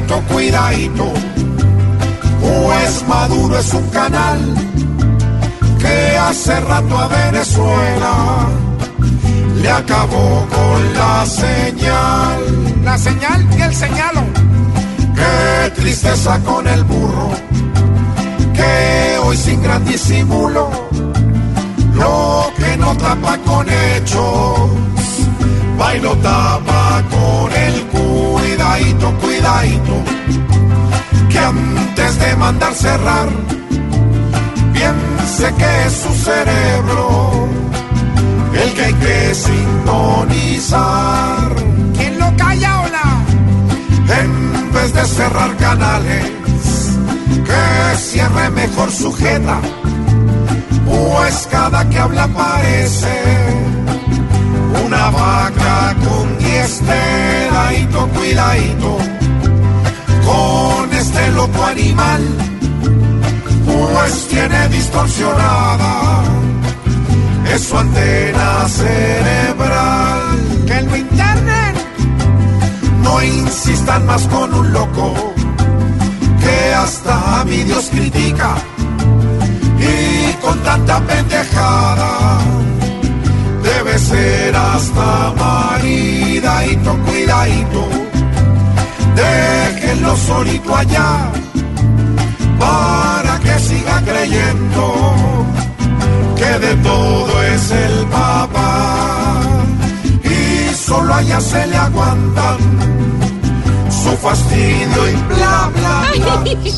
Cuidadito, cuidadito, pues Maduro es un canal que hace rato a Venezuela le acabó con la señal. La señal y el señalo. Qué tristeza con el burro, que hoy sin gran disimulo, lo que no tapa con hechos, bailo tapa antes de mandar cerrar, piense que es su cerebro el que hay que sintonizar. ¿Quién lo calla o la? En vez de cerrar canales, que cierre mejor sujeta, pues cada que habla parece una vaca con diez cuidadito, cuidadito, con este loco animal, pues tiene distorsionada es su antena cerebral. Que lo internen. No insistan más con un loco que hasta a mi Dios critica y con tanta pendejada debe ser hasta Solito allá para que siga creyendo que de todo es el papá y solo a ella se le aguantan su fastidio y bla bla.